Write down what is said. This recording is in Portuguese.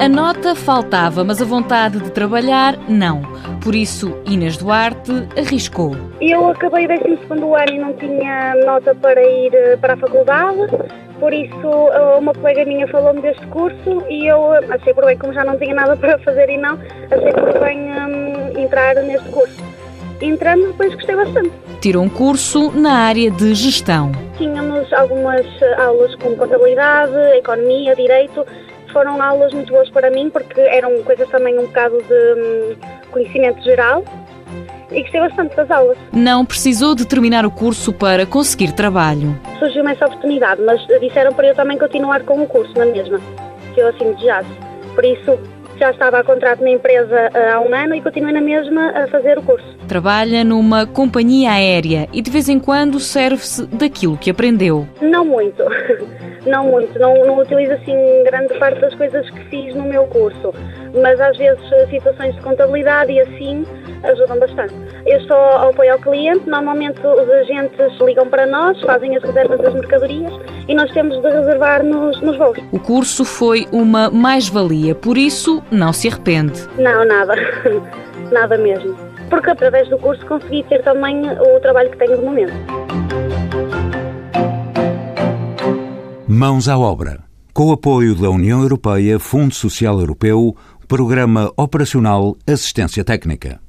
A nota faltava, mas a vontade de trabalhar, não. Por isso, Inês Duarte arriscou. Eu acabei o 12 ano e não tinha nota para ir eh, para a faculdade, por isso eh, uma colega minha falou-me deste curso e eu achei por bem, como já não tinha nada para fazer e não, achei por bem hum, entrar neste curso. Entrando, depois gostei bastante. Tirou um curso na área de gestão. Tínhamos algumas eh, aulas como contabilidade, economia, direito. Foram aulas muito boas para mim porque eram coisas também um bocado de hum, conhecimento geral e gostei bastante das aulas. Não precisou de terminar o curso para conseguir trabalho. Surgiu-me essa oportunidade, mas disseram para eu também continuar com o curso na mesma, que eu assim desejasse. Por isso, já estava a contrato na empresa eh, há um ano e continuei na mesma a fazer o curso. Trabalha numa companhia aérea e de vez em quando serve-se daquilo que aprendeu. Não muito, não muito, não, não utilizo assim grande parte das coisas que fiz no meu curso, mas às vezes eh, situações de contabilidade e assim ajudam bastante. Eu ao apoio ao cliente, normalmente os agentes ligam para nós, fazem as reservas das mercadorias e nós temos de reservar nos, nos voos. O curso foi uma mais-valia, por isso não se arrepende. Não, nada, nada mesmo. Porque através do curso consegui ter também o trabalho que tenho de momento. Mãos à obra. Com o apoio da União Europeia, Fundo Social Europeu, Programa Operacional Assistência Técnica.